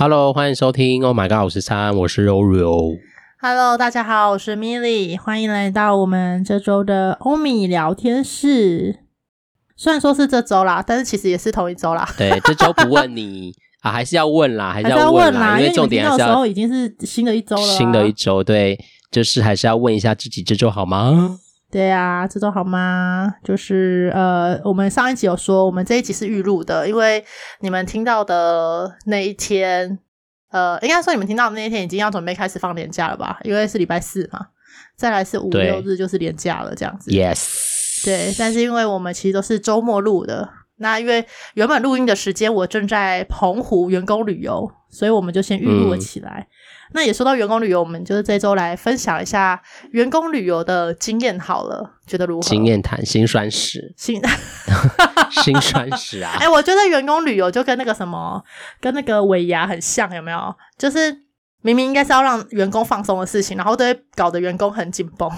Hello，欢迎收听。Oh my god，我是三，我是柔柔。Hello，大家好，我是 Milly，欢迎来到我们这周的欧米聊天室。虽然说是这周啦，但是其实也是同一周啦。对，这周不问你 啊，还是要问啦，还是要问啦，因为重点还是要。时候已经是新的一周了。新的一周，对，就是还是要问一下自己这周好吗？对啊，这周好吗？就是呃，我们上一集有说，我们这一集是预录的，因为你们听到的那一天，呃，应该说你们听到的那一天已经要准备开始放年假了吧？因为是礼拜四嘛，再来是五六日就是年假了，这样子。Yes。对，但是因为我们其实都是周末录的，那因为原本录音的时间我正在澎湖员工旅游，所以我们就先预录了起来。嗯那也说到员工旅游，我们就是这周来分享一下员工旅游的经验好了，觉得如何？经验谈，心酸史，心心 酸史啊！哎、欸，我觉得员工旅游就跟那个什么，跟那个尾牙很像，有没有？就是明明应该是要让员工放松的事情，然后都会搞得员工很紧绷，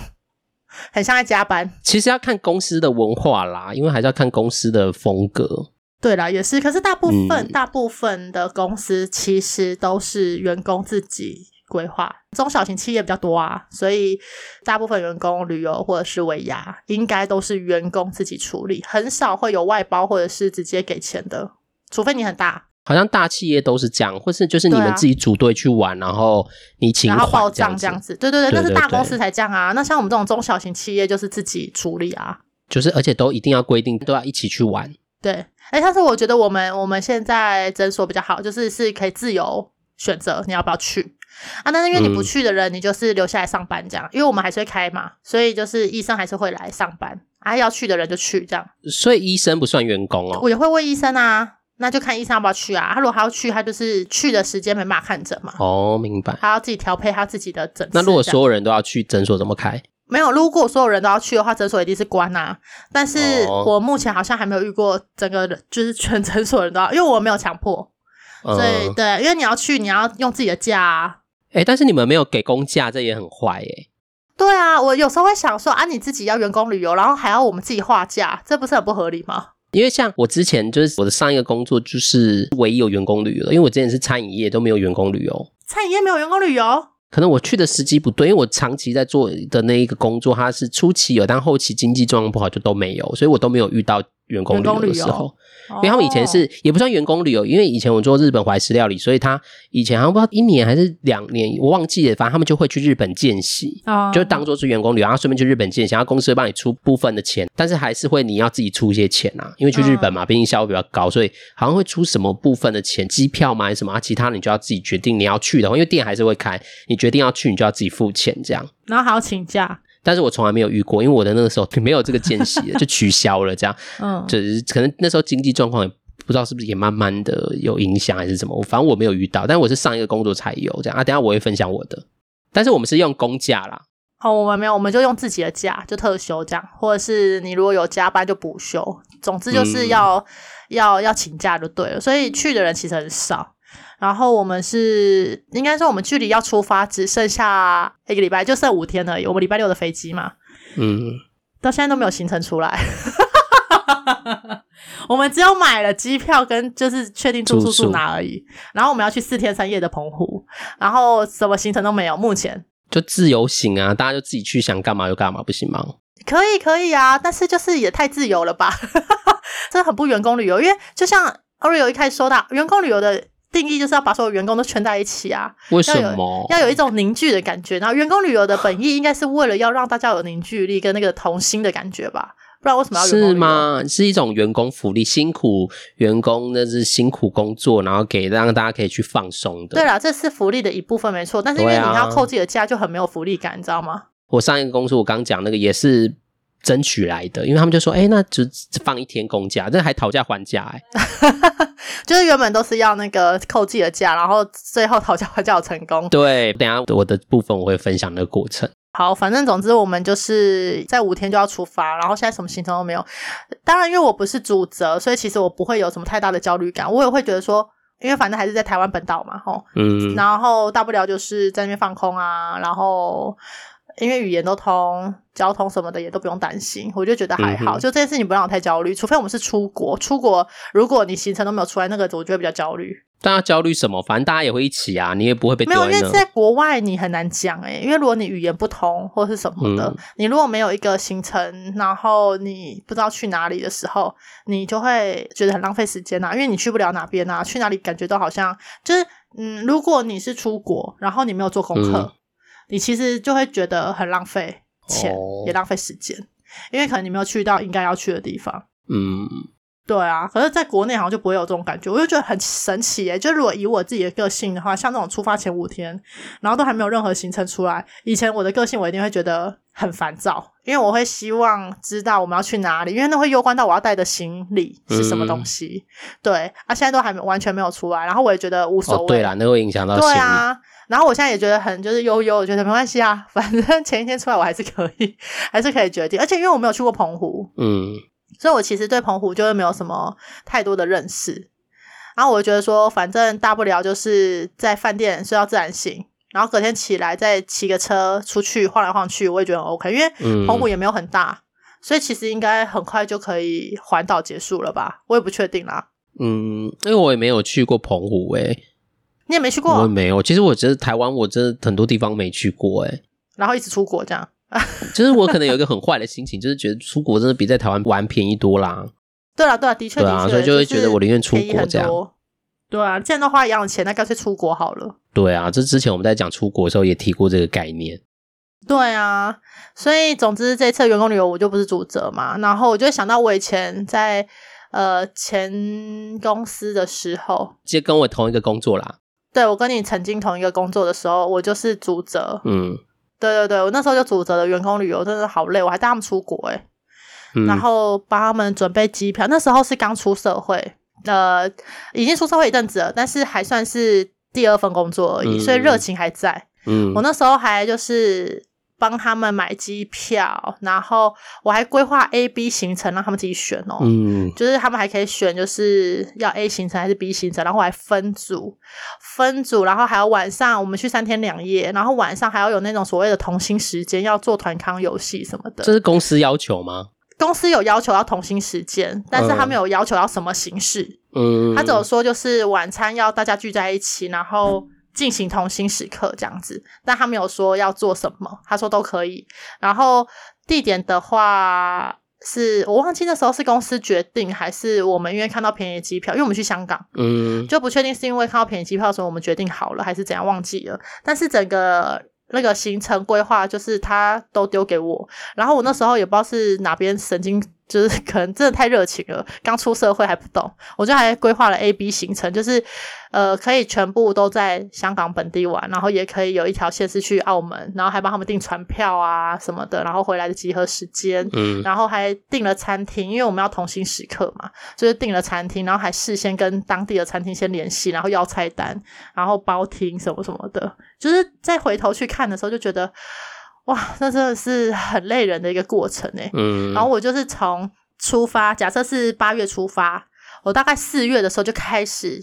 很像在加班。其实要看公司的文化啦，因为还是要看公司的风格。对啦，也是。可是大部分、嗯、大部分的公司其实都是员工自己规划，中小型企业比较多啊，所以大部分员工旅游或者是尾牙，应该都是员工自己处理，很少会有外包或者是直接给钱的，除非你很大。好像大企业都是这样，或是就是你们自己组队去玩，啊、然后你请，然后报账这样子。对对对，那是大公司才这样啊。那像我们这种中小型企业，就是自己处理啊。就是而且都一定要规定都要一起去玩。对。哎，但是我觉得我们我们现在诊所比较好，就是是可以自由选择你要不要去啊。但是因为你不去的人，嗯、你就是留下来上班这样，因为我们还是会开嘛，所以就是医生还是会来上班啊。要去的人就去这样。所以医生不算员工哦。我也会问医生啊，那就看医生要不要去啊。他如果还要去，他就是去的时间没办法看诊嘛。哦，明白。他要自己调配他自己的诊。那如果所有人都要去诊所，怎么开？没有，如果所有人都要去的话，诊所一定是关啊。但是我目前好像还没有遇过整个就是全诊所人都要，因为我没有强迫，所以、嗯、对，因为你要去，你要用自己的假啊。哎，但是你们没有给公假，这也很坏哎。对啊，我有时候会想说啊，你自己要员工旅游，然后还要我们自己划假，这不是很不合理吗？因为像我之前就是我的上一个工作就是唯一有员工旅游的，因为我之前是餐饮业都没有员工旅游，餐饮业没有员工旅游。可能我去的时机不对，因为我长期在做的那一个工作，它是初期有，但后期经济状况不好就都没有，所以我都没有遇到员工旅游的时候。因为他们以前是、oh. 也不算员工旅游，因为以前我做日本怀石料理，所以他以前好像不知道一年还是两年，我忘记了。反正他们就会去日本见习，oh. 就当做是员工旅游，然后顺便去日本见习，然后公司会帮你出部分的钱，但是还是会你要自己出一些钱啊，因为去日本嘛，毕竟消费比较高，所以好像会出什么部分的钱，机票嘛还是什么，啊、其他你就要自己决定你要去的话，因为店还是会开，你决定要去，你就要自己付钱这样，然后还要请假。但是我从来没有遇过，因为我的那个时候没有这个见习 就取消了这样，嗯，就是可能那时候经济状况也。不知道是不是也慢慢的有影响还是什么，反正我没有遇到，但我是上一个工作才有这样啊。等下我会分享我的，但是我们是用公假啦。哦，我们没有，我们就用自己的假，就特休这样，或者是你如果有加班就补休，总之就是要、嗯、要要请假就对了。所以去的人其实很少。然后我们是应该说我们距离要出发只剩下一个礼拜，就剩五天而已。我们礼拜六的飞机嘛，嗯，到现在都没有行程出来。我们只有买了机票跟就是确定住宿住哪而已，然后我们要去四天三夜的澎湖，然后什么行程都没有，目前就自由行啊，大家就自己去想干嘛就干嘛，不行吗？可以可以啊，但是就是也太自由了吧，真的很不员工旅游，因为就像 Oreo 一开始说到，员工旅游的定义就是要把所有员工都圈在一起啊，为什么？要有，一种凝聚的感觉，然后员工旅游的本意应该是为了要让大家有凝聚力跟那个同心的感觉吧。不然为什么要？是吗？是一种员工福利，辛苦员工那是辛苦工作，然后给让大家可以去放松的。对啦，这是福利的一部分，没错。但是因为你要扣自己的假，就很没有福利感，你知道吗？我上一个公司，我刚讲那个也是争取来的，因为他们就说：“哎、欸，那就放一天公假，这还讨价还价哎。”就是原本都是要那个扣自己的假，然后最后讨价还价成功。对，等一下我的部分我会分享那个过程。好，反正总之我们就是在五天就要出发，然后现在什么行程都没有。当然，因为我不是主责，所以其实我不会有什么太大的焦虑感。我也会觉得说，因为反正还是在台湾本岛嘛，吼，嗯，然后大不了就是在那边放空啊，然后因为语言都通，交通什么的也都不用担心，我就觉得还好。就这件事情不让我太焦虑，除非我们是出国，出国如果你行程都没有出来，那个我就会比较焦虑。大家焦虑什么？反正大家也会一起啊，你也不会被。没有，因为在国外你很难讲哎，因为如果你语言不通或是什么的，嗯、你如果没有一个行程，然后你不知道去哪里的时候，你就会觉得很浪费时间啊，因为你去不了哪边啊，去哪里感觉都好像就是嗯，如果你是出国，然后你没有做功课，嗯、你其实就会觉得很浪费钱，哦、也浪费时间，因为可能你没有去到应该要去的地方，嗯。对啊，可是在国内好像就不会有这种感觉，我就觉得很神奇耶。就如果以我自己的个性的话，像那种出发前五天，然后都还没有任何行程出来，以前我的个性我一定会觉得很烦躁，因为我会希望知道我们要去哪里，因为那会攸关到我要带的行李是什么东西。嗯、对啊，现在都还没完全没有出来，然后我也觉得无所谓。哦、对啦，那会影响到。对啊，然后我现在也觉得很就是悠悠，我觉得没关系啊，反正前一天出来我还是可以，还是可以决定。而且因为我没有去过澎湖，嗯。所以，我其实对澎湖就是没有什么太多的认识。然后，我就觉得说，反正大不了就是在饭店睡到自然醒，然后隔天起来再骑个车出去晃来晃去，我也觉得很 OK。因为澎湖也没有很大，嗯、所以其实应该很快就可以环岛结束了吧？我也不确定啦。嗯，因为我也没有去过澎湖诶、欸。你也没去过？我也没有。其实我觉得台湾，我真的很多地方没去过诶、欸。然后一直出国这样。就是我可能有一个很坏的心情，就是觉得出国真的比在台湾玩便宜多啦。对啊，对啊，的确，对啊，所以就会觉得我宁愿出国这样。对啊，既然都花一样的钱，那干脆出国好了。对啊，这之前我们在讲出国的时候也提过这个概念。对啊，所以总之这次员工旅游我就不是主责嘛，然后我就想到我以前在呃前公司的时候，就跟我同一个工作啦。对，我跟你曾经同一个工作的时候，我就是主责。嗯。对对对，我那时候就主责的员工旅游，真的好累，我还带他们出国诶、嗯、然后帮他们准备机票。那时候是刚出社会，呃，已经出社会一阵子了，但是还算是第二份工作而已，嗯、所以热情还在。嗯，我那时候还就是。帮他们买机票，然后我还规划 A、B 行程，让他们自己选哦。嗯，就是他们还可以选，就是要 A 行程还是 B 行程，然后我还分组，分组，然后还有晚上我们去三天两夜，然后晚上还要有那种所谓的同心时间，要做团康游戏什么的。这是公司要求吗？公司有要求要同心时间，但是他没有要求要什么形式。嗯，他只有说就是晚餐要大家聚在一起，然后。进行同心时刻这样子，但他没有说要做什么，他说都可以。然后地点的话是，是我忘记那时候是公司决定，还是我们因为看到便宜机票，因为我们去香港，嗯，就不确定是因为看到便宜机票的时候我们决定好了，还是怎样忘记了。但是整个那个行程规划就是他都丢给我，然后我那时候也不知道是哪边神经。就是 可能真的太热情了，刚出社会还不懂，我就还规划了 A、B 行程，就是呃可以全部都在香港本地玩，然后也可以有一条线是去澳门，然后还帮他们订船票啊什么的，然后回来的集合时间，嗯，然后还订了餐厅，因为我们要同心时刻嘛，就是订了餐厅，然后还事先跟当地的餐厅先联系，然后要菜单，然后包厅什么什么的，就是再回头去看的时候就觉得。哇，那真的是很累人的一个过程诶。嗯，然后我就是从出发，假设是八月出发，我大概四月的时候就开始。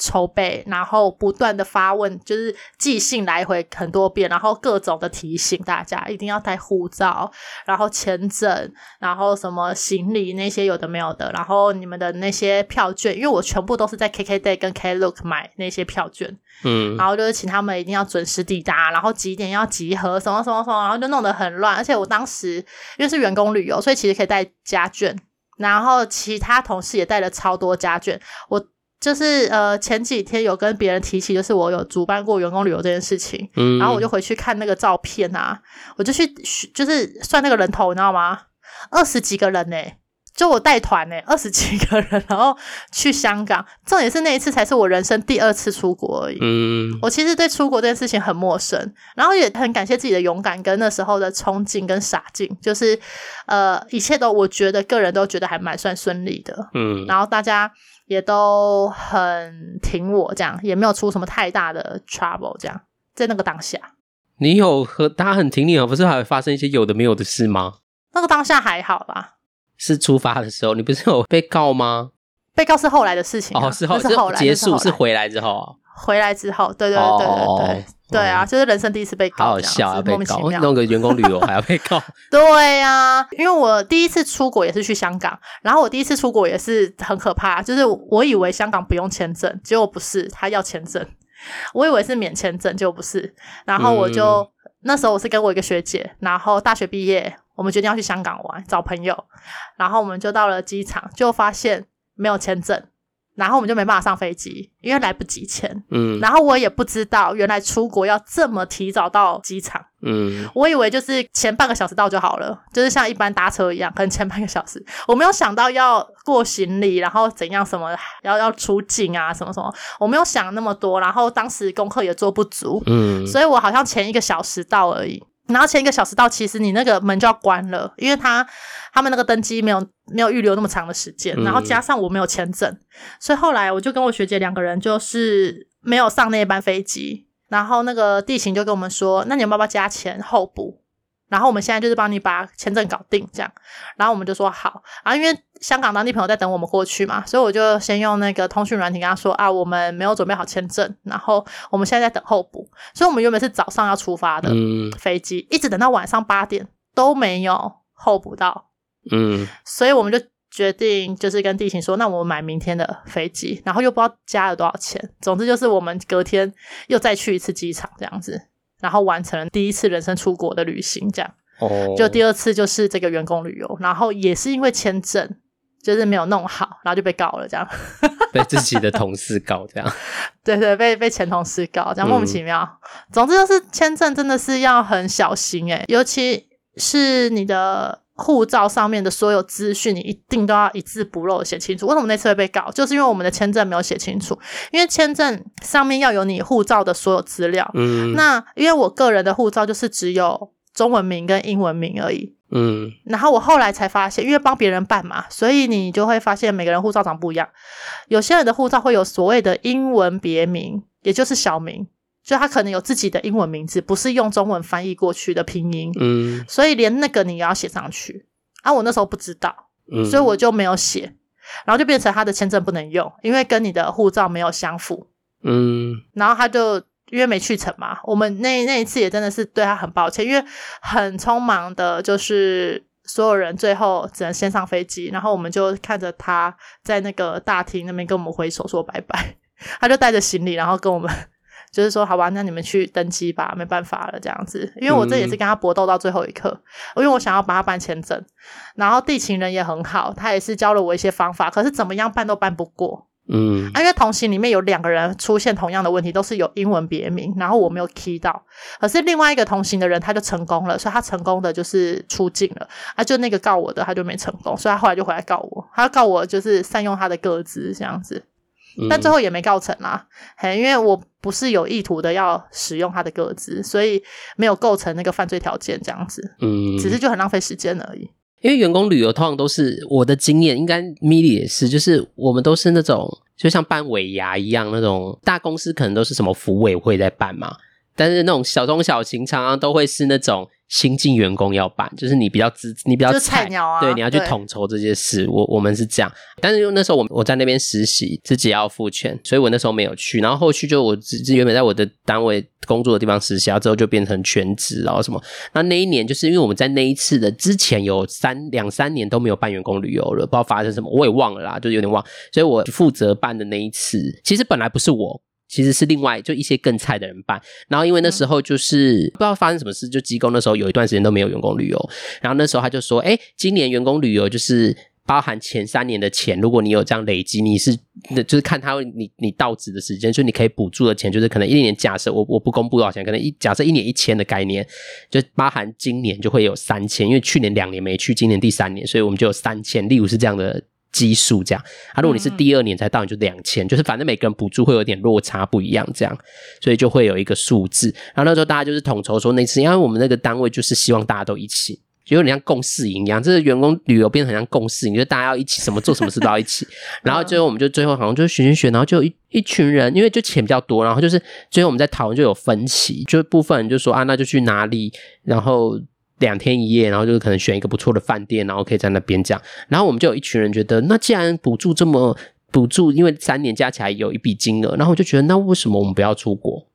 筹备，然后不断的发问，就是寄信来回很多遍，然后各种的提醒大家一定要带护照，然后签证，然后什么行李那些有的没有的，然后你们的那些票券，因为我全部都是在 KKday 跟 Klook 买那些票券，嗯，然后就是请他们一定要准时抵达，然后几点要集合，什么什么什么，然后就弄得很乱，而且我当时因为是员工旅游，所以其实可以带家眷，然后其他同事也带了超多家眷，我。就是呃前几天有跟别人提起，就是我有主办过员工旅游这件事情，嗯，然后我就回去看那个照片啊，我就去就是算那个人头，你知道吗？二十几个人呢，就我带团呢，二十几个人，然后去香港，重点是那一次才是我人生第二次出国而已，嗯，我其实对出国这件事情很陌生，然后也很感谢自己的勇敢跟那时候的冲劲跟傻劲，就是呃一切都我觉得个人都觉得还蛮算顺利的，嗯，然后大家。也都很挺我，这样也没有出什么太大的 trouble，这样在那个当下，你有和他很挺你哦，不是还会发生一些有的没有的事吗？那个当下还好吧？是出发的时候，你不是有被告吗？被告是后来的事情，啊，哦，是后是后来结束，是回来之后啊，回来之后，对对对对对对，对啊，就是人生第一次被告，好好笑啊，被告，弄个员工旅游还要被告。对呀、啊，因为我第一次出国也是去香港，然后我第一次出国也是很可怕，就是我以为香港不用签证，结果不是，他要签证。我以为是免签证，结果不是。然后我就、嗯、那时候我是跟我一个学姐，然后大学毕业，我们决定要去香港玩，找朋友，然后我们就到了机场，就发现没有签证。然后我们就没办法上飞机，因为来不及签。嗯，然后我也不知道原来出国要这么提早到机场。嗯，我以为就是前半个小时到就好了，就是像一般搭车一样，可能前半个小时。我没有想到要过行李，然后怎样什么，要要出境啊，什么什么，我没有想那么多。然后当时功课也做不足，嗯，所以我好像前一个小时到而已。然后前一个小时到，其实你那个门就要关了，因为他他们那个登机没有没有预留那么长的时间，然后加上我没有签证，所以后来我就跟我学姐两个人就是没有上那一班飞机，然后那个地勤就跟我们说，那你们要不要加钱候补？然后我们现在就是帮你把签证搞定，这样。然后我们就说好。然后因为香港当地朋友在等我们过去嘛，所以我就先用那个通讯软体跟他说啊，我们没有准备好签证，然后我们现在在等候补。所以我们原本是早上要出发的飞机，一直等到晚上八点都没有候补到。嗯，所以我们就决定就是跟地勤说，那我们买明天的飞机，然后又不知道加了多少钱。总之就是我们隔天又再去一次机场这样子。然后完成了第一次人生出国的旅行，这样，哦，就第二次就是这个员工旅游，然后也是因为签证就是没有弄好，然后就被告了，这样，被自己的同事告，这样，对对，被被前同事告，这样莫名其妙。嗯、总之就是签证真的是要很小心诶，尤其是你的。护照上面的所有资讯，你一定都要一字不漏写清楚。为什么那次会被告？就是因为我们的签证没有写清楚。因为签证上面要有你护照的所有资料。嗯。那因为我个人的护照就是只有中文名跟英文名而已。嗯。然后我后来才发现，因为帮别人办嘛，所以你就会发现每个人护照长不一样。有些人的护照会有所谓的英文别名，也就是小名。就他可能有自己的英文名字，不是用中文翻译过去的拼音，嗯，所以连那个你也要写上去。啊，我那时候不知道，嗯，所以我就没有写，然后就变成他的签证不能用，因为跟你的护照没有相符，嗯，然后他就因为没去成嘛，我们那那一次也真的是对他很抱歉，因为很匆忙的，就是所有人最后只能先上飞机，然后我们就看着他在那个大厅那边跟我们挥手说拜拜，他就带着行李，然后跟我们。就是说，好吧，那你们去登机吧，没办法了，这样子。因为我这也是跟他搏斗到最后一刻，嗯、因为我想要帮他办签证。然后地勤人也很好，他也是教了我一些方法，可是怎么样办都办不过。嗯，啊、因为同行里面有两个人出现同样的问题，都是有英文别名，然后我没有 key 到。可是另外一个同行的人他就成功了，所以他成功的就是出境了。啊，就那个告我的他就没成功，所以他后来就回来告我，他告我就是善用他的个资这样子。但最后也没告成啦，嘿，因为我不是有意图的要使用他的个资，所以没有构成那个犯罪条件这样子，嗯，只是就很浪费时间而已。因为员工旅游通常都是我的经验，应该米莉也是，就是我们都是那种就像办尾牙一样，那种大公司可能都是什么服委会在办嘛，但是那种小中小型常常都会是那种。新进员工要办，就是你比较资，你比较菜，菜鸟啊，对，你要去统筹这些事。我我们是这样，但是因为那时候我我在那边实习，自己要付钱，所以我那时候没有去。然后后续就我只原本在我的单位工作的地方实习，然后之后就变成全职，然后什么。那那一年就是因为我们在那一次的之前有三两三年都没有办员工旅游了，不知道发生什么，我也忘了啦，就是有点忘。所以我负责办的那一次，其实本来不是我。其实是另外就一些更菜的人办，然后因为那时候就是、嗯、不知道发生什么事，就机构那时候有一段时间都没有员工旅游，然后那时候他就说，哎，今年员工旅游就是包含前三年的钱，如果你有这样累积，你是就是看他你你到职的时间，就你可以补助的钱，就是可能一年假设我我不公布多少钱，可能一假设一年一千的概念，就包含今年就会有三千，因为去年两年没去，今年第三年，所以我们就有三千，例如是这样的。基数这样啊，如果你是第二年才到，你就两千，就是反正每个人补助会有点落差不一样，这样，所以就会有一个数字。然后那时候大家就是统筹说那次，因为我们那个单位就是希望大家都一起，就有点像共事营一样，这是员工旅游变得很像共事营，就是大家要一起，什么做什么事都要一起。然后最后我们就最后好像就选选选，然后就有一一群人，因为就钱比较多，然后就是最后我们在讨论就有分歧，就部分人就说啊，那就去哪里，然后。两天一夜，然后就是可能选一个不错的饭店，然后可以在那边这样。然后我们就有一群人觉得，那既然补助这么补助，因为三年加起来有一笔金额，然后我就觉得，那为什么我们不要出国？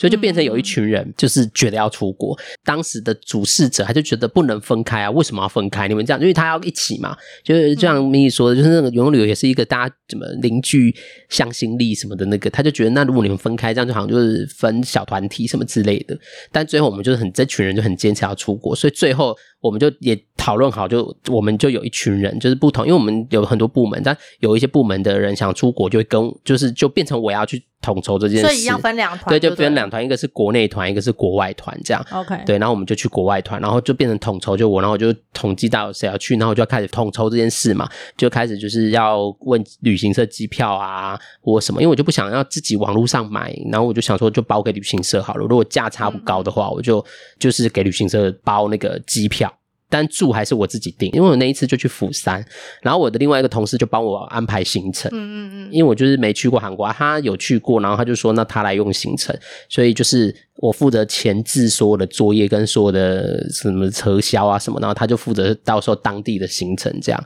所以就变成有一群人，就是觉得要出国。嗯、当时的主事者他就觉得不能分开啊，为什么要分开？你们这样，因为他要一起嘛。就是这样，米莉说的，就是那个员工旅游也是一个大家怎么凝聚向心力什么的那个，他就觉得那如果你们分开，这样就好像就是分小团体什么之类的。但最后我们就是很这群人就很坚持要出国，所以最后。我们就也讨论好，就我们就有一群人，就是不同，因为我们有很多部门，但有一些部门的人想出国，就会跟，就是就变成我要去统筹这件事，所以一样分两团，对，就分两团，一个是国内团，一个是国外团，这样。OK，对，然后我们就去国外团，然后就变成统筹，就我，然后我就统计到谁要去，然后我就要开始统筹这件事嘛，就开始就是要问旅行社机票啊或什么，因为我就不想要自己网络上买，然后我就想说就包给旅行社好了，如果价差不高的话，嗯、我就就是给旅行社包那个机票。但住还是我自己订，因为我那一次就去釜山，然后我的另外一个同事就帮我安排行程。嗯嗯嗯，因为我就是没去过韩国，他有去过，然后他就说那他来用行程，所以就是我负责前置所有的作业跟所有的什么车销啊什么，然后他就负责到时候当地的行程这样。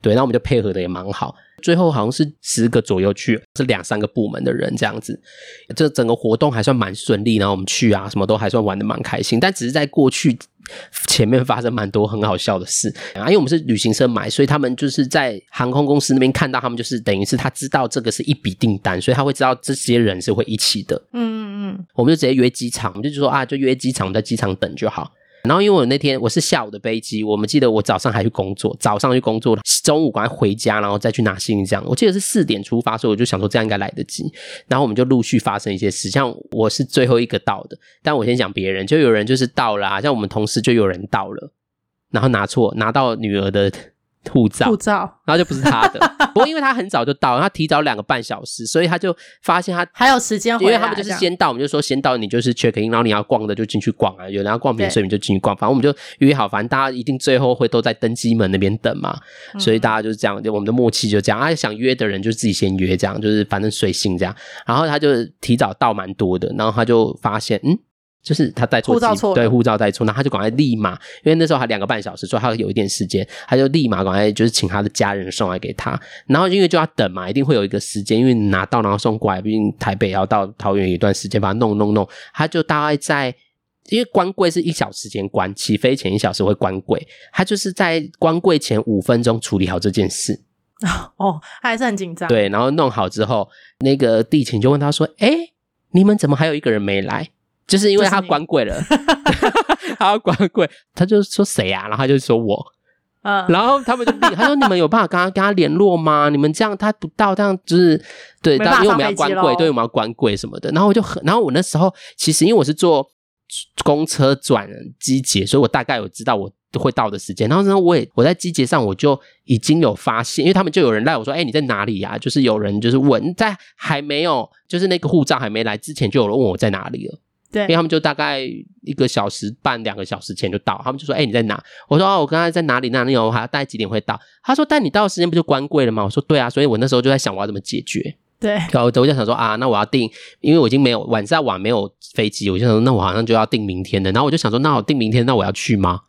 对，那我们就配合的也蛮好。最后好像是十个左右去，是两三个部门的人这样子。这整个活动还算蛮顺利，然后我们去啊，什么都还算玩的蛮开心。但只是在过去前面发生蛮多很好笑的事啊，因为我们是旅行社买，所以他们就是在航空公司那边看到他们，就是等于是他知道这个是一笔订单，所以他会知道这些人是会一起的。嗯嗯嗯，我们就直接约机场，我们就说啊，就约机场，在机场等就好。然后因为我那天我是下午的飞机，我们记得我早上还去工作，早上去工作了，中午赶快回家，然后再去拿行李箱。我记得是四点出发，所以我就想说这样应该来得及。然后我们就陆续发生一些事，像我是最后一个到的，但我先讲别人，就有人就是到了啊，像我们同事就有人到了，然后拿错拿到女儿的。护照，护照，然后就不是他的。不过因为他很早就到，他提早两个半小时，所以他就发现他还有时间。因为他们就是先到，我们就说先到，你就是 check in，然后你要逛的就进去逛啊，有人要逛免税你就进去逛。反正我们就约好，反正大家一定最后会都在登机门那边等嘛，所以大家就是这样，就我们的默契就这样。啊，想约的人就自己先约，这样就是反正随性这样。然后他就提早到蛮多的，然后他就发现嗯。就是他带错机，对，护照带错，那他就赶快立马，因为那时候还两个半小时，所以他有一点时间，他就立马赶快就是请他的家人送来给他，然后因为就要等嘛，一定会有一个时间，因为拿到然后送过来，毕竟台北要到桃园一段时间，把它弄弄弄，他就大概在，因为关柜是一小时前关，起飞前一小时会关柜，他就是在关柜前五分钟处理好这件事，哦，他还是很紧张，对，然后弄好之后，那个地勤就问他说，哎，你们怎么还有一个人没来？就是因为他关柜了，他要关柜，他就说谁啊？然后他就说我，嗯，然后他们就他说你们有办法跟他跟他联络吗？你们这样他不到，这样就是对，但因为我们要关柜，对，我们要关柜什么的。然后我就很，然后我那时候其实因为我是坐公车转机捷，所以我大概有知道我会到的时间。然后呢，我也我在机捷上我就已经有发现，因为他们就有人赖我说，哎，你在哪里呀？就是有人就是问，在还没有就是那个护照还没来之前，就有人问我在哪里了。对，因为他们就大概一个小时半、两个小时前就到，他们就说：“哎、欸，你在哪？”我说：“哦，我刚才在哪里？哪里有？我还要大概几点会到？”他说：“但你到的时间不就关柜了吗？”我说：“对啊。”所以我那时候就在想我要怎么解决。对，然后我就想说啊，那我要订，因为我已经没有晚上晚没有飞机，我就想说，那我好像就要订明天的。然后我就想说，那我订明天，那我要去吗？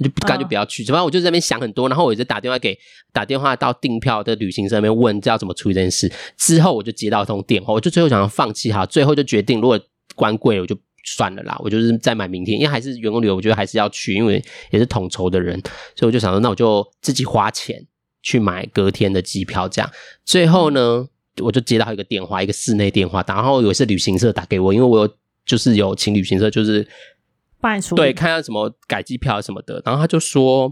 就干脆不要去。反正我就在那边想很多，然后我一直打电话给打电话到订票的旅行社那边问，这要怎么处理这件事。之后我就接到一通电话，我就最后想要放弃哈，最后就决定如果关柜，我就。算了啦，我就是再买明天，因为还是员工旅游，我觉得还是要去，因为也是统筹的人，所以我就想说，那我就自己花钱去买隔天的机票，这样。最后呢，我就接到一个电话，一个室内电话，然后有一次旅行社打给我，因为我有就是有请旅行社就是办出对，看下什么改机票什么的，然后他就说，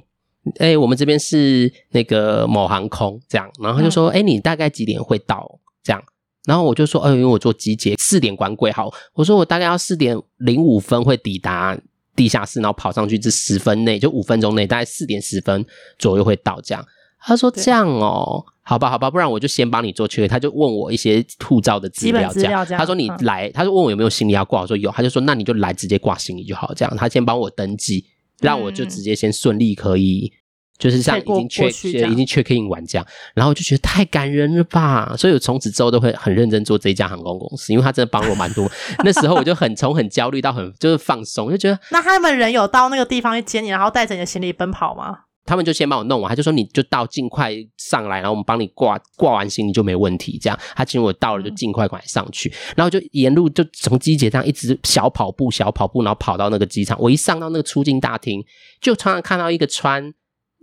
哎、欸，我们这边是那个某航空这样，然后他就说，哎、嗯欸，你大概几点会到这样？然后我就说，哎，因为我坐机捷四点关柜，好，我说我大概要四点零五分会抵达地下室，然后跑上去，这十分内就五分钟内，大概四点十分左右会到。这样，他说这样哦，好吧，好吧，不然我就先帮你做确认。他就问我一些护照的资料，这样。他说你来，他就问我有没有行李要挂，我说有，他就说那你就来直接挂行李就好，这样。他先帮我登记，让我就直接先顺利可以。就是像已经 check 已经 check in 完这样，然后我就觉得太感人了吧，所以我从此之后都会很认真做这一家航空公司，因为他真的帮我蛮多。那时候我就很从很焦虑到很就是放松，就觉得 那他们人有到那个地方去接你，然后带着你的行李奔跑吗？他们就先帮我弄完，他就说你就到尽快上来，然后我们帮你挂挂完行李就没问题。这样，他请我到了就尽快赶上去，然后就沿路就从机捷这样一直小跑步小跑步，然后跑到那个机场。我一上到那个出境大厅，就常常看到一个穿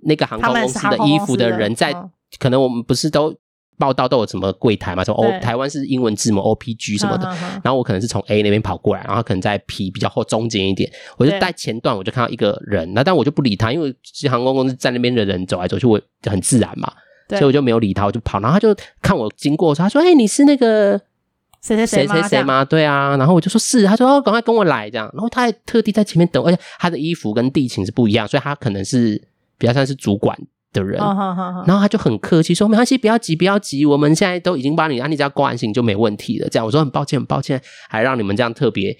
那个航空公司的衣服的人在，可能我们不是都。报道都有什么柜台嘛？说哦，台湾是英文字母 OPG 什么的，然后我可能是从 A 那边跑过来，然后他可能在 P 比较后中间一点，我就在前段我就看到一个人，那但我就不理他，因为其实航空公司在那边的人走来走去，我很自然嘛，所以我就没有理他，我就跑，然后他就看我经过，他说：“哎，你是那个谁谁谁谁谁吗？”对啊，然后我就说是，他说：“哦，赶快跟我来这样。”然后他还特地在前面等，而且他的衣服跟地勤是不一样，所以他可能是比较像是主管。的人，然后他就很客气说：“没关系，不要急，不要急，我们现在都已经帮你，啊，你只要挂完行就没问题了。”这样我说很抱歉，很抱歉，还让你们这样特别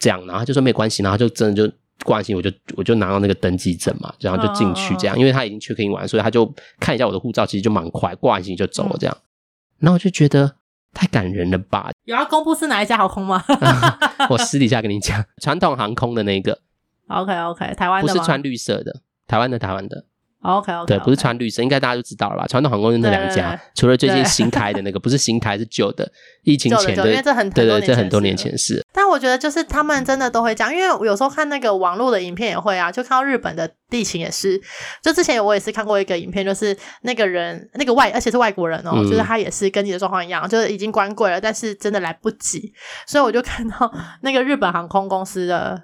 这样，然后他就说没关系，然后就真的就挂完行，我就我就拿到那个登记证嘛，然后就进去这样，因为他已经 check in 完，所以他就看一下我的护照，其实就蛮快，挂完行就走了这样。然后我就觉得太感人了吧？有要公布是哪一家航空吗？我私底下跟你讲，传统航空的那个。OK OK，台湾的不是穿绿色的，台湾的台湾的。OK OK，对，不是穿绿色，应该大家都知道了吧？传统航空是那两家，除了最近新开的那个，不是新开，是旧的，疫情前的，因为这很对对，这很多年前是。但我觉得就是他们真的都会这样，因为我有时候看那个网络的影片也会啊，就看到日本的地勤也是。就之前我也是看过一个影片，就是那个人那个外，而且是外国人哦，就是他也是跟你的状况一样，就是已经关柜了，但是真的来不及，所以我就看到那个日本航空公司的。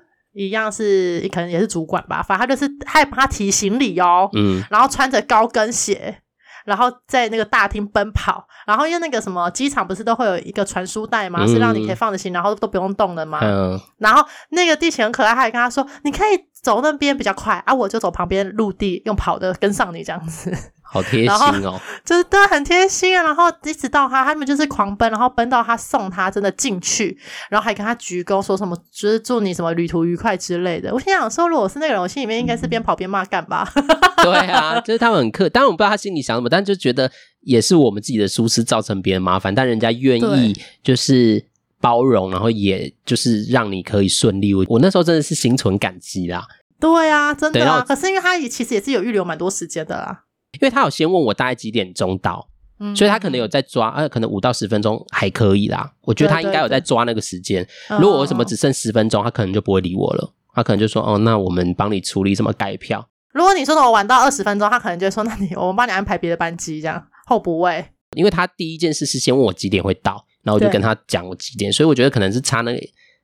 一样是可能也是主管吧，反正他就是害怕提行李哦，嗯，然后穿着高跟鞋，然后在那个大厅奔跑，然后因为那个什么机场不是都会有一个传输带嘛？嗯、是让你可以放着行李，然后都不用动的嘛？嗯，然后那个地勤很可爱，他还跟他说，你可以走那边比较快啊，我就走旁边陆地用跑的跟上你这样子。好贴心哦，就是对，很贴心啊。然后一直到他，他们就是狂奔，然后奔到他送他真的进去，然后还跟他鞠躬，说什么就是祝你什么旅途愉快之类的。我心想说，如果我是那个人，我心里面应该是边跑边骂干吧。对啊，就是他们很客，当然我不知道他心里想什么，但就觉得也是我们自己的疏失造成别人麻烦，但人家愿意就是包容，然后也就是让你可以顺利。我我那时候真的是心存感激啦。对啊，真的啊。可是因为他也其实也是有预留蛮多时间的啦。因为他有先问我大概几点钟到，嗯，所以他可能有在抓，呃，可能五到十分钟还可以啦。我觉得他应该有在抓那个时间。如果为什么只剩十分钟，他可能就不会理我了。他可能就说：“哦，那我们帮你处理什么改票。”如果你说的我晚到二十分钟，他可能就会说：“那你我们帮你安排别的班机，这样候补位。”因为他第一件事是先问我几点会到，然后我就跟他讲我几点，所以我觉得可能是差那个，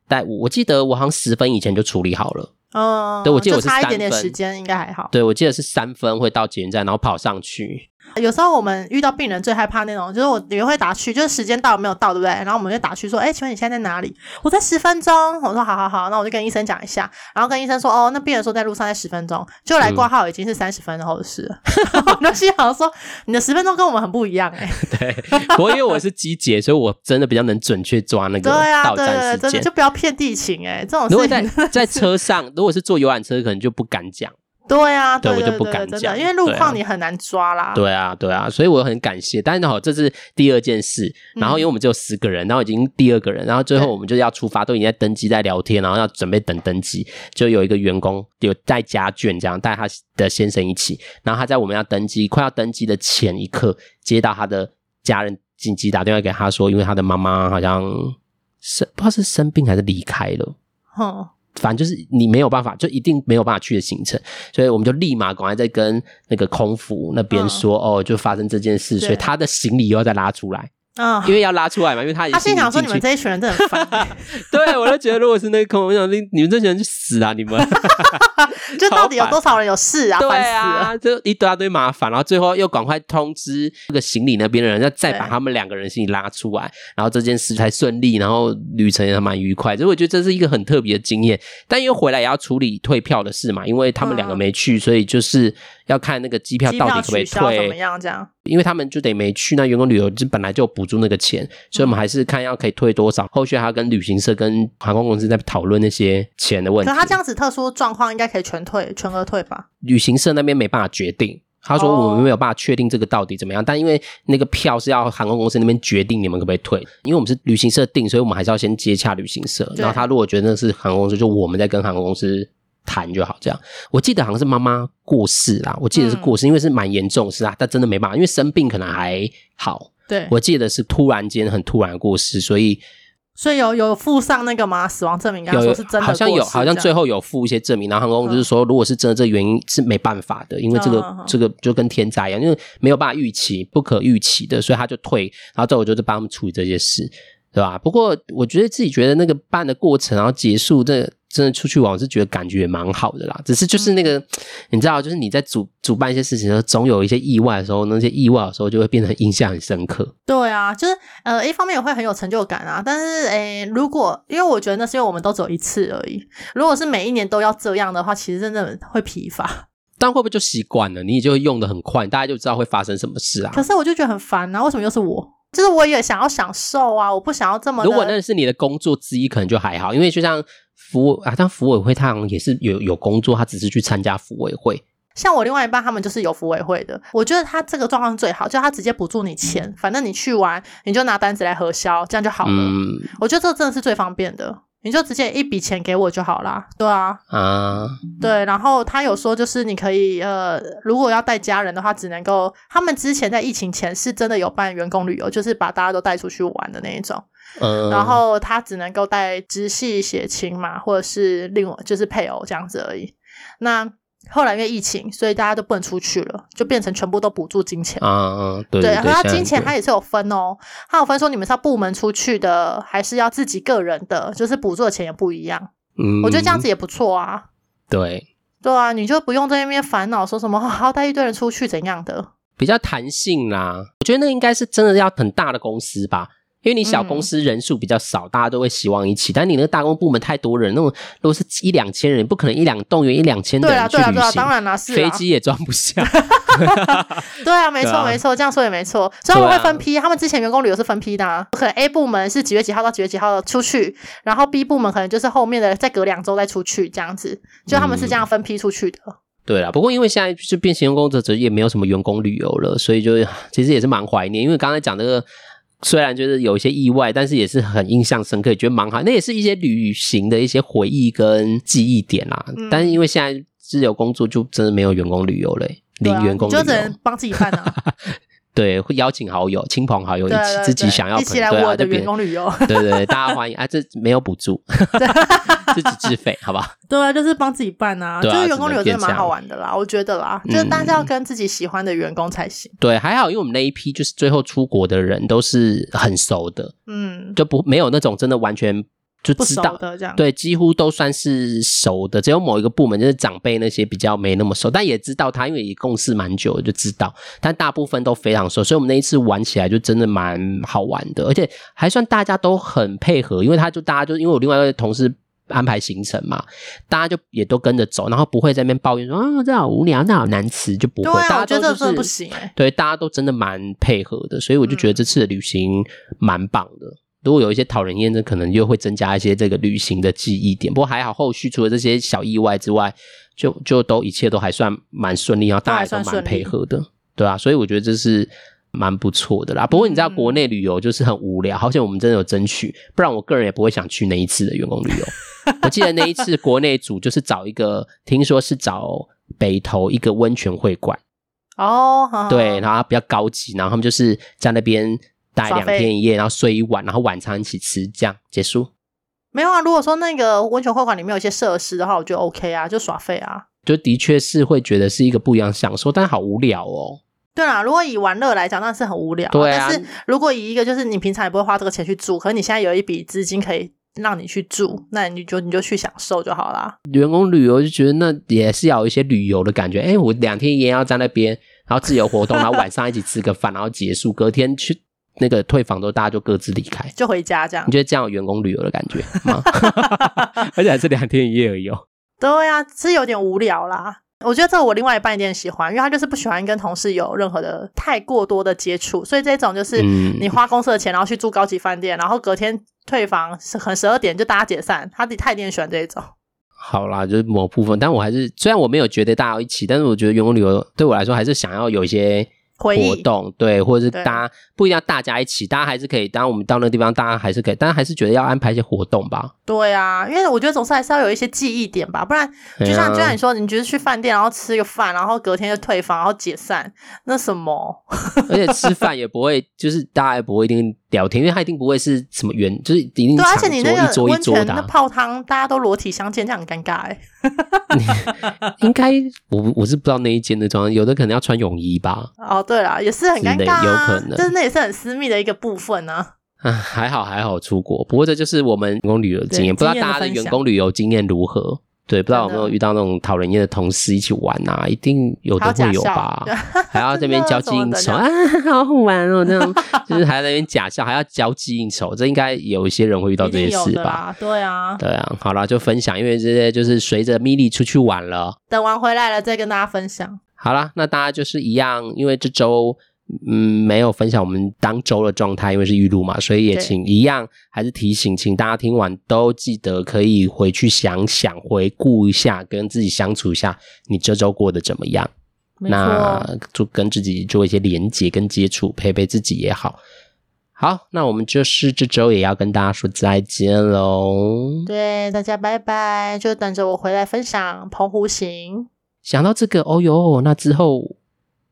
但我记得我好像十分以前就处理好了。嗯，对，我记得我是差一点点时间，应该还好。对，我记得是三分会到捷运站，然后跑上去。有时候我们遇到病人最害怕那种，就是我也会打去，就是时间到没有到，对不对？然后我们就打去说，哎，请问你现在在哪里？我在十分钟。我说好好好，那我就跟医生讲一下，然后跟医生说，哦，那病人说在路上在十分钟，就来挂号已经是三十分钟后的事了。我就心想说，你的十分钟跟我们很不一样哎。对，我因为我是机姐，所以我真的比较能准确抓那个到站时间。对啊，对对对，真的就不要骗地勤哎，这种事情。如果在在车上，如果是坐游览车，可能就不敢讲。对啊，对，对，对，对，我就不敢讲，因为路况你很难抓啦。对啊，对啊，所以我很感谢。但是好，这是第二件事。然后因为我们只有十个人，然后已经第二个人，然后最后我们就要出发，都已经在登机，在聊天，然后要准备等登机。就有一个员工有带家眷，这样带他的先生一起。然后他在我们要登机，快要登机的前一刻，接到他的家人紧急打电话给他说，因为他的妈妈好像生不知道是生病还是离开了。哼。反正就是你没有办法，就一定没有办法去的行程，所以我们就立马赶快在跟那个空服那边说，哦，就发生这件事，所以他的行李又要再拉出来。啊，因为要拉出来嘛，因为他已经他心想说，你们这一群人真的很烦。对，我就觉得如果是那个空，我想你你们这群人去死啊！你们 就到底有多少人有事啊？烦死了，就一大堆麻烦，然后最后又赶快通知那个行李那边的人，要再把他们两个人行李拉出来，然后这件事才顺利，然后旅程也蛮愉快。所以我觉得这是一个很特别的经验。但因为回来也要处理退票的事嘛，因为他们两个没去，所以就是。要看那个机票到底可不可以退，怎么样这样？因为他们就得没去，那员工旅游就本来就补助那个钱，所以我们还是看要可以退多少。后续还要跟旅行社、跟航空公司在讨论那些钱的问题。可他这样子特殊状况，应该可以全退、全额退吧？旅行社那边没办法决定，他说我们没有办法确定这个到底怎么样。但因为那个票是要航空公司那边决定你们可不可以退，因为我们是旅行社订，所以我们还是要先接洽旅行社。然后他如果觉得那是航空公司，就我们在跟航空公司。谈就好。这样，我记得好像是妈妈过世啦，我记得是过世，嗯、因为是蛮严重，是啊，但真的没办法，因为生病可能还好。对，我记得是突然间很突然过世，所以。所以有有附上那个吗？死亡证明？刚刚说是真的，好像有，好像最后有附一些证明。然后航空就是说，如果是真的，这原因是没办法的，因为这个、嗯、这个就跟天灾一样，因为没有办法预期，不可预期的，所以他就退。然后之后我就是帮他们处理这些事，对吧？不过我觉得自己觉得那个办的过程，然后结束这。真的出去玩，我是觉得感觉也蛮好的啦。只是就是那个，嗯、你知道，就是你在主主办一些事情的时候，总有一些意外的时候，那些意外的时候就会变得印象很深刻。对啊，就是呃，一方面也会很有成就感啊。但是诶、欸，如果因为我觉得那是因为我们都只有一次而已。如果是每一年都要这样的话，其实真的会疲乏。但会不会就习惯了？你就会用的很快，大家就知道会发生什么事啊。可是我就觉得很烦啊，为什么又是我？就是我也想要享受啊，我不想要这么。如果那是你的工作之一，可能就还好，因为就像。服啊，像服委会他好像也是有有工作，他只是去参加服委会。像我另外一半，他们就是有服委会的。我觉得他这个状况最好，就他直接补助你钱，反正你去玩，你就拿单子来核销，这样就好了。嗯，我觉得这个真的是最方便的，你就直接一笔钱给我就好啦。对啊，啊，对。然后他有说，就是你可以呃，如果要带家人的话，只能够他们之前在疫情前是真的有办员工旅游，就是把大家都带出去玩的那一种。嗯，然后他只能够带直系血亲嘛，或者是另外就是配偶这样子而已。那后来因为疫情，所以大家都不能出去了，就变成全部都补助金钱。嗯嗯，对。对，然后他金钱他也是有分哦，他有分说你们是要部门出去的，还是要自己个人的，就是补助的钱也不一样。嗯，我觉得这样子也不错啊。对。对啊，你就不用在那边烦恼说什么还要带一堆人出去怎样的，比较弹性啦。我觉得那应该是真的要很大的公司吧。因为你小公司人数比较少，嗯、大家都会希望一起。但你那个大公部门太多人，那种如果是一两千人，不可能一两动员一两千人去旅行。对啊，对啊，当然啦，是啊，飞机也装不下。对啊，没错，没错，这样说也没错。所以他们会分批，他们之前员工旅游是分批的，啊，可能 A 部门是几月几号到几月几号出去，然后 B 部门可能就是后面的再隔两周再出去，这样子，就他们是这样分批出去的。嗯、对啦，不过因为现在就变形工作者也没有什么员工旅游了，所以就其实也是蛮怀念。因为刚才讲那个。虽然就是有一些意外，但是也是很印象深刻，也觉得蛮好。那也是一些旅行的一些回忆跟记忆点啦。嗯、但是因为现在自由工作，就真的没有员工旅游了，零员工旅游，就只能帮自己办啊。对，会邀请好友、亲朋好友一起，自己想要一起来我的员工旅游。对，对对，大家欢迎啊！这没有补助，自己自费，好吧？对啊，就是帮自己办啊，就是员工旅游真的蛮好玩的啦，我觉得啦，就是大家要跟自己喜欢的员工才行。对，还好，因为我们那一批就是最后出国的人都是很熟的，嗯，就不没有那种真的完全。就知道的这样，对，几乎都算是熟的，只有某一个部门就是长辈那些比较没那么熟，但也知道他，因为也共事蛮久，就知道。但大部分都非常熟，所以我们那一次玩起来就真的蛮好玩的，而且还算大家都很配合，因为他就大家就因为我另外一位同事安排行程嘛，大家就也都跟着走，然后不会在那边抱怨说啊这好无聊，那好难吃，就不会。啊、大家都、就是、真的不行、欸，对，大家都真的蛮配合的，所以我就觉得这次的旅行蛮棒的。嗯如果有一些讨人厌的，可能又会增加一些这个旅行的记忆点。不过还好，后续除了这些小意外之外，就就都一切都还算蛮顺利，然后大家都蛮配合的，对啊，所以我觉得这是蛮不错的啦。不过你知道，国内旅游就是很无聊，好像我们真的有争取，不然我个人也不会想去那一次的员工旅游。我记得那一次国内组就是找一个，听说是找北投一个温泉会馆哦，对，然后比较高级，然后他们就是在那边。待两天一夜，然后睡一晚，然后晚餐一起吃，这样结束。没有啊，如果说那个温泉会馆里面有一些设施的话，我觉得 OK 啊，就耍废啊。就的确是会觉得是一个不一样享受，但是好无聊哦。对啊，如果以玩乐来讲，那是很无聊。对啊。但是如果以一个就是你平常也不会花这个钱去住，可是你现在有一笔资金可以让你去住，那你就你就去享受就好啦。员工旅游就觉得那也是要有一些旅游的感觉。哎，我两天一夜要在那边，然后自由活动，然后晚上一起吃个饭，然后结束，隔天去。那个退房都大家就各自离开，就回家这样。你觉得这样有员工旅游的感觉吗？而且还是两天一夜而已哦。对呀、啊，是有点无聊啦。我觉得这个我另外一半有点喜欢，因为他就是不喜欢跟同事有任何的太过多的接触，所以这种就是你花公司的钱，然后去住高级饭店，然后隔天退房是很十二点就大家解散，他他一定喜欢这一种。好啦，就是某部分，但我还是虽然我没有觉得大家要一起，但是我觉得员工旅游对我来说还是想要有一些。活动，对，或者是大家不一定要大家一起，大家还是可以。当然，我们到那个地方，大家还是可以，但还是觉得要安排一些活动吧。对啊，因为我觉得总是还是要有一些记忆点吧，不然就像、啊、就像你说，你觉得去饭店然后吃个饭，然后隔天就退房，然后解散，那什么？而且吃饭也不会，就是大家也不会一定聊天，因为他一定不会是什么圆，就是一定对，而且你那个温泉那泡汤，大家都裸体相见，这样很尴尬哎。应该我我是不知道那一间的装，有的可能要穿泳衣吧。哦，对了，也是很尴尬、啊，有可能，就是那也是很私密的一个部分呢、啊。啊，还好还好出国，不过这就是我们员工旅游的经验，不知道大家的员工旅游经验如何？对，不知道有没有遇到那种讨人厌的同事一起玩啊？一定有的会有吧？还要这边交际应酬啊，好好玩哦！那种 就是还在那边假笑，还要交际应酬，这应该有一些人会遇到这些事吧？对啊，对啊。好了，就分享，因为这些就是随着米莉出去玩了，等完回来了再跟大家分享。好了，那大家就是一样，因为这周。嗯，没有分享我们当周的状态，因为是预录嘛，所以也请一样，还是提醒，请大家听完都记得可以回去想想，回顾一下，跟自己相处一下，你这周过得怎么样？那就跟自己做一些连接跟接触，陪陪自己也好。好，那我们就是这周也要跟大家说再见喽。对，大家拜拜，就等着我回来分享澎湖行。想到这个，哦哟，那之后。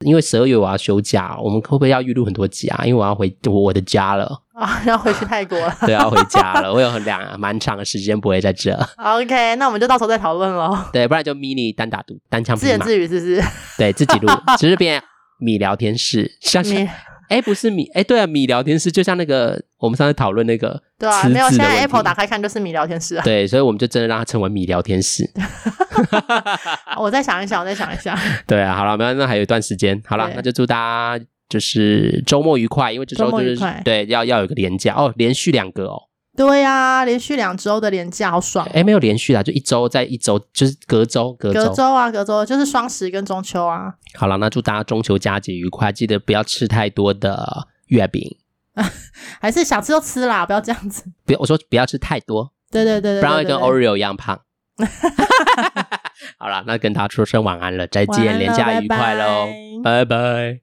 因为十二月我要休假，我们会不会要预录很多集啊？因为我要回我我的家了 啊，要回去泰国了。对，要回家了。我有很两蛮长的时间不会在这。OK，那我们就到时候再讨论喽。对，不然就 mini 单打独单枪匹马，自言自语是不是？对，自己录，只是变米聊天室，像是。哎，不是米，哎，对啊，米聊天室就像那个我们上次讨论那个，对啊，没有，现在 Apple 打开看就是米聊天室啊。对，所以我们就真的让它成为米聊天室。我再想一想，我再想一想。对啊，好了，没有，那还有一段时间，好了，那就祝大家就是周末愉快，因为这周就是对，要要有个连假哦，连续两个哦。对呀、啊，连续两周的连假好爽，哦。哎，没有连续啦，就一周再一周，就是隔周隔周。隔周啊，隔周就是双十跟中秋啊。好了，那祝大家中秋佳节愉快，记得不要吃太多的月饼。还是想吃就吃啦，不要这样子。不要，我说不要吃太多。对对对对，对，不然会跟 Oreo 一样胖。好了，那跟他说声晚安了，再见，廉价愉快喽。拜拜。